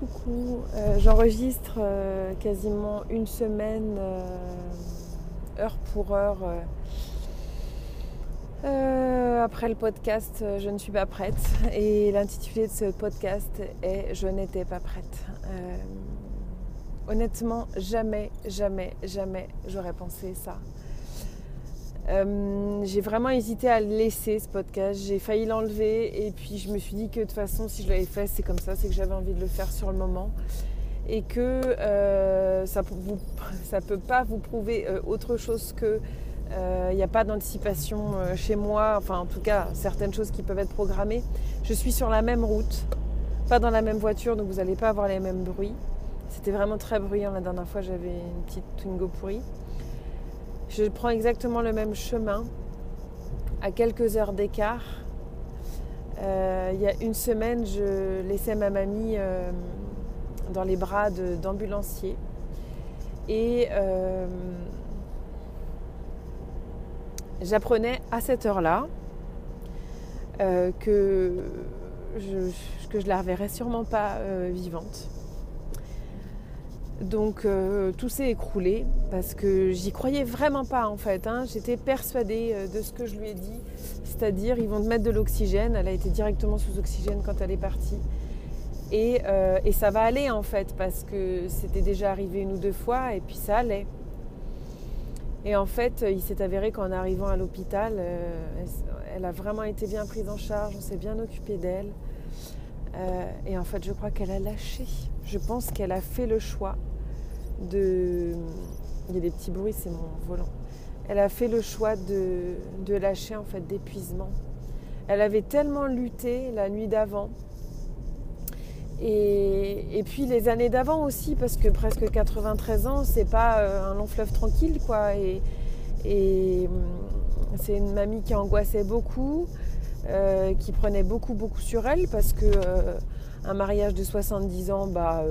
coucou. Euh, j'enregistre euh, quasiment une semaine, euh, heure pour heure. après le podcast, je ne suis pas prête. Et l'intitulé de ce podcast est Je n'étais pas prête. honnêtement, jamais, jamais, jamais j'aurais pensé ça. Euh, j'ai vraiment hésité à le laisser ce podcast, j'ai failli l'enlever et puis je me suis dit que de toute façon si je l'avais fait c'est comme ça, c'est que j'avais envie de le faire sur le moment et que euh, ça ne peut pas vous prouver euh, autre chose que il n'y a pas d'anticipation chez moi, enfin en tout cas certaines choses qui peuvent être programmées. Je suis sur la même route, pas dans la même voiture donc vous n'allez pas avoir les mêmes bruits. C'était vraiment très bruyant la dernière fois, j'avais une petite Twingo pourrie. Je prends exactement le même chemin à quelques heures d'écart. Euh, il y a une semaine, je laissais ma mamie euh, dans les bras d'ambulanciers. Et euh, j'apprenais à cette heure-là que je, que je la reverrais sûrement pas vivante. Donc euh, tout s'est écroulé parce que j'y croyais vraiment pas en fait. Hein. J'étais persuadée euh, de ce que je lui ai dit, c'est-à-dire ils vont te mettre de l'oxygène. Elle a été directement sous oxygène quand elle est partie. Euh, et ça va aller en fait parce que c'était déjà arrivé une ou deux fois et puis ça allait. Et en fait, il s'est avéré qu'en arrivant à l'hôpital, elle a vraiment été bien prise en charge, on s'est bien occupé d'elle. et en fait, je crois qu'elle a lâché. Je pense qu'elle a fait le choix de... Il y a des petits bruits, c'est mon volant. Elle a fait le choix de, de lâcher en fait d'épuisement. Elle avait tellement lutté la nuit d'avant. Et, et, puis les années d'avant aussi, parce que presque 93 ans, c'est pas euh, un long fleuve tranquille, quoi. Et, et hum, c'est une mamie qui angoissait beaucoup, euh, qui prenait beaucoup, beaucoup sur elle, parce que euh, un mariage de 70 ans, bah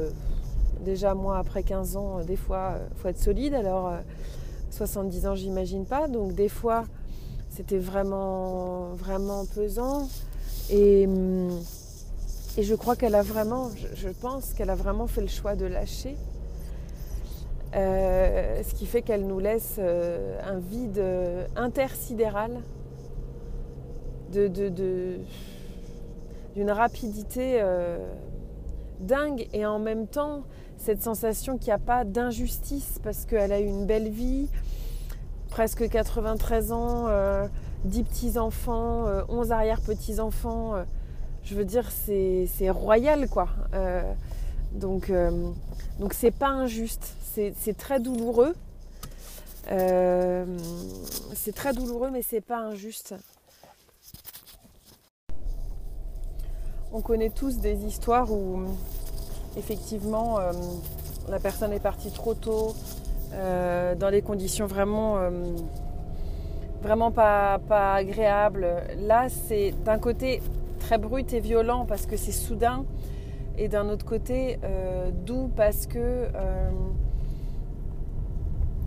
déjà moi après 15 ans, euh, des fois, il euh, faut être solide. Alors 70 euh, ans, j'imagine pas. Donc des fois, c'était vraiment, vraiment pesant. Et, hum, et je crois qu'elle a vraiment, je, pense qu'elle a vraiment fait le choix de lâcher. ce qui fait qu'elle nous laisse un vide intersidéral de, d'une rapidité dingue et en même temps cette sensation qu'il n'y a pas d'injustice parce qu'elle a eu une belle vie, presque 93 ans, 10 euh, petits-enfants, 11 euh, arrière-petits-enfants. Euh, je veux dire, c'est royal quoi. donc donc c'est pas injuste, c'est très douloureux. c'est très douloureux mais c'est pas injuste. On connaît tous des histoires où effectivement, euh, la personne est partie trop tôt, euh, dans des conditions vraiment, euh, vraiment pas, pas agréables. Là, c'est d'un côté très brut et violent parce que c'est soudain, et d'un autre côté doux parce que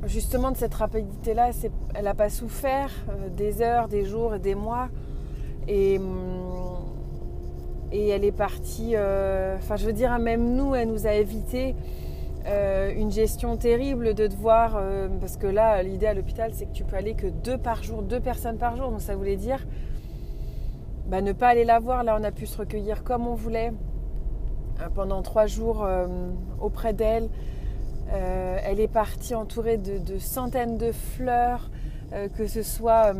justement de cette rapidité-là, elle n'a pas souffert des heures, des jours et des mois. Et, hum, et elle est partie, euh, enfin je veux dire, même nous, elle nous a évité euh, une gestion terrible de devoir, euh, parce que là, l'idée à l'hôpital, c'est que tu peux aller que deux par jour, deux personnes par jour, donc ça voulait dire bah, ne pas aller la voir. Là, on a pu se recueillir comme on voulait pendant trois jours auprès d'elle. elle est partie entourée de, de centaines de fleurs, que ce soit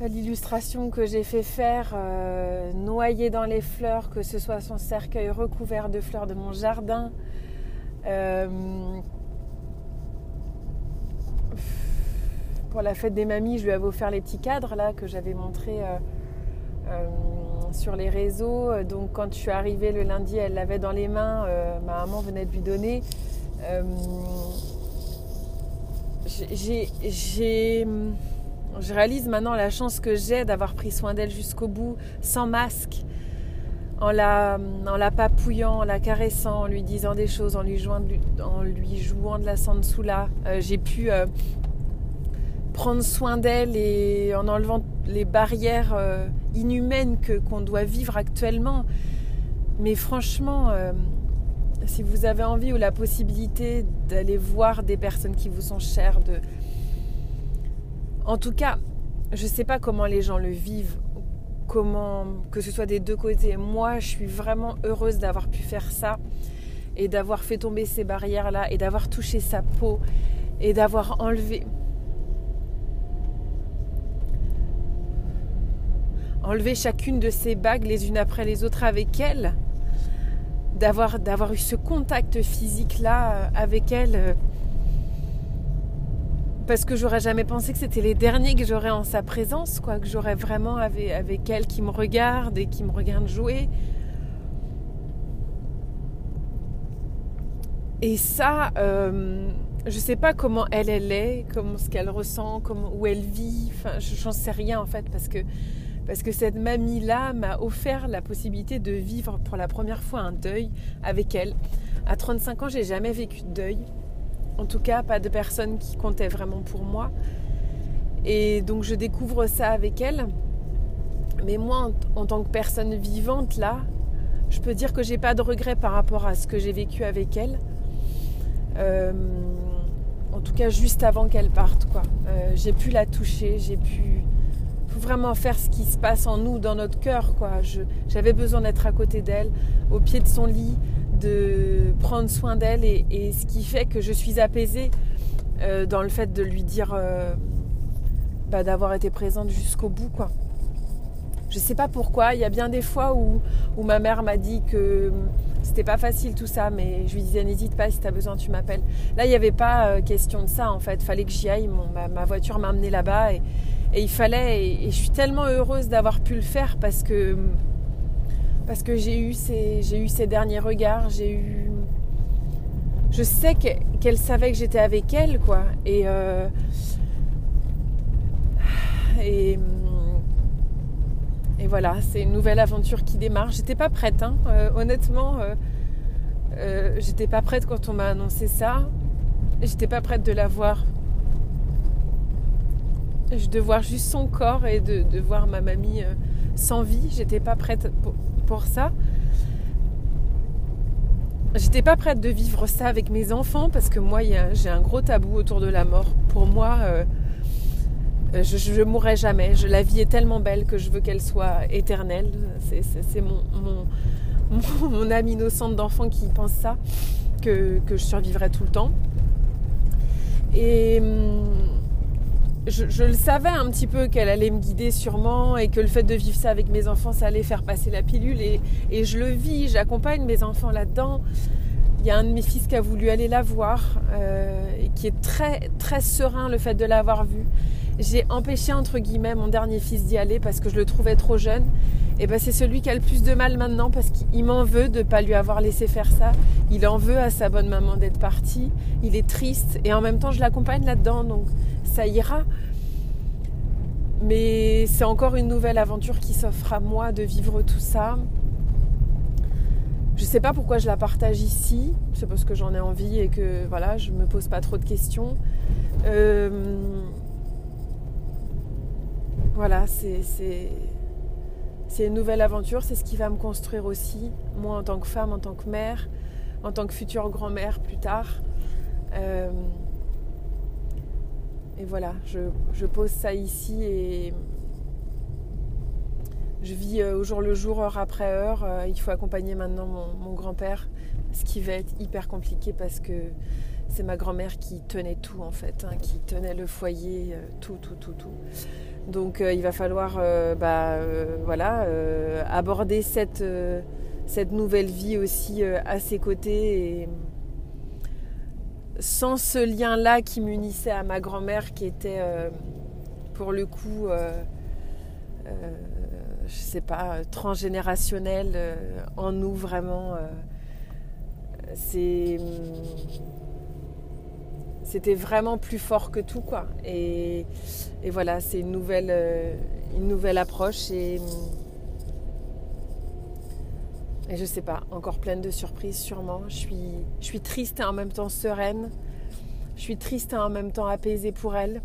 l'illustration que j'ai fait faire, euh, noyée dans les fleurs, que ce soit son cercueil recouvert de fleurs de mon jardin. Euh, pour la fête des mamies, je lui avais offert les petits cadres là que j'avais montrés euh, sur les réseaux. Donc quand je suis arrivée le lundi, elle l'avait dans les mains. ma maman venait de lui donner. j'ai je réalise maintenant la chance que j'ai d'avoir pris soin d'elle jusqu'au bout, sans masque, en la, en la papouillant, en la caressant, en lui disant des choses, en lui jouant, de la sansula. Euh, j'ai pu euh, prendre soin d'elle et en enlevant les barrières euh, inhumaines que, qu'on doit vivre actuellement. Mais franchement, si vous avez envie ou la possibilité d'aller voir des personnes qui vous sont chères, de... en tout cas, je ne sais pas comment les gens le vivent, comment que ce soit des deux côtés. Moi, je suis vraiment heureuse d'avoir pu faire ça et d'avoir fait tomber ces barrières-là et d'avoir touché sa peau et d'avoir enlevé enlevé chacune de ces bagues les unes après les autres avec elle d'avoir d'avoir eu ce contact physique là euh, avec elle euh, parce que j'aurais jamais pensé que c'était les derniers que j'aurais en sa présence quoi que j'aurais vraiment avec, elle qui me regarde et qui me regarde jouer et ça euh, je sais pas comment elle elle est comment ce qu'elle ressent où elle vit enfin j'en sais rien en fait parce que parce que cette mamie-là m'a offert la possibilité de vivre pour la première fois un deuil avec elle. À 35 ans, j'ai jamais vécu de deuil. En tout cas, pas de personne qui comptait vraiment pour moi. Et donc, je découvre ça avec elle. Mais moi, en, tant que personne vivante, là, je peux dire que j'ai pas de regrets par rapport à ce que j'ai vécu avec elle. Euh, en tout cas, juste avant qu'elle parte, quoi. Euh, j'ai pu la toucher, j'ai pu vraiment faire ce qui se passe en nous, dans notre cœur. Quoi. j'avais besoin d'être à côté d'elle, au pied de son lit, de prendre soin d'elle. Et, ce qui fait que je suis apaisée euh, dans le fait de lui dire euh, bah, d'avoir été présente jusqu'au bout. Quoi. Je sais pas pourquoi. Il y a bien des fois où, où ma mère m'a dit que c'était pas facile tout ça, mais je lui disais n'hésite pas si tu as besoin, tu m'appelles. Là, il n'y avait pas euh, question de ça en fait. Fallait que j'y aille. ma, ma, voiture m'a amené là-bas et, et il fallait, et, je suis tellement heureuse d'avoir pu le faire parce que, parce que j'ai eu, ces, j'ai eu ces derniers regards, j'ai eu. Je sais qu'elle savait que j'étais avec elle, quoi. Et. Euh, et, et voilà, c'est une nouvelle aventure qui démarre. J'étais pas prête, hein. Euh, honnêtement, euh, euh, j'étais pas prête quand on m'a annoncé ça. J'étais pas prête de la voir de voir juste son corps et de, voir ma mamie euh, sans vie. J'étais pas prête pour, ça. J'étais pas prête de vivre ça avec mes enfants parce que moi, j'ai un gros tabou autour de la mort. Pour moi, euh, je, ne mourrai jamais. la vie est tellement belle que je veux qu'elle soit éternelle. C'est mon, âme innocente d'enfant qui pense ça, que, que je survivrai tout le temps. Et hum, je, le savais un petit peu qu'elle allait me guider sûrement et que le fait de vivre ça avec mes enfants, ça allait faire passer la pilule et, je le vis, j'accompagne mes enfants là-dedans. Il y a un de mes fils qui a voulu aller la voir euh, et qui est très très serein le fait de l'avoir vue. J'ai empêché entre guillemets mon dernier fils d'y aller parce que je le trouvais trop jeune. Et ben c'est celui qui a le plus de mal maintenant parce qu'il m'en veut de ne pas lui avoir laissé faire ça. Il en veut à sa bonne maman d'être partie. Il est triste et en même temps je l'accompagne là-dedans donc ça ira. Mais c'est encore une nouvelle aventure qui s'offre à moi de vivre tout ça. Je sais pas pourquoi je la partage ici. C'est parce que j'en ai envie et que voilà, je me pose pas trop de questions. Euh, voilà, c'est une nouvelle aventure. C'est ce qui va me construire aussi, moi en tant que femme, en tant que mère, en tant que future grand-mère plus tard. Euh, et voilà, je, pose ça ici et je vis euh, au jour le jour, heure après heure. Euh, il faut accompagner maintenant mon, grand-père, ce qui va être hyper compliqué parce que c'est ma grand-mère qui tenait tout en fait, hein, qui tenait le foyer, euh, tout, tout, tout, tout. Donc il va falloir bah, voilà, aborder cette, nouvelle vie aussi à ses côtés et sans ce lien-là qui m'unissait à ma grand-mère qui était euh, pour le coup, euh, euh, je sais pas, transgénérationnel en nous vraiment. c'est c'était vraiment plus fort que tout quoi et, et voilà c'est une nouvelle une nouvelle approche et et je sais pas, encore pleine de surprises sûrement. Je suis, je suis triste et en même temps sereine. Je suis triste et en même temps apaisée pour elle.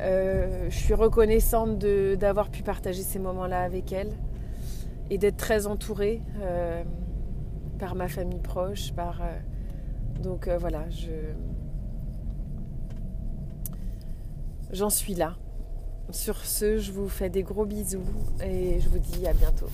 Euh, je suis reconnaissante d'avoir pu partager ces moments-là avec elle. et d'être très entourée par ma famille proche, par donc voilà, je j'en suis là. Sur ce, je vous fais des gros bisous et je vous dis à bientôt.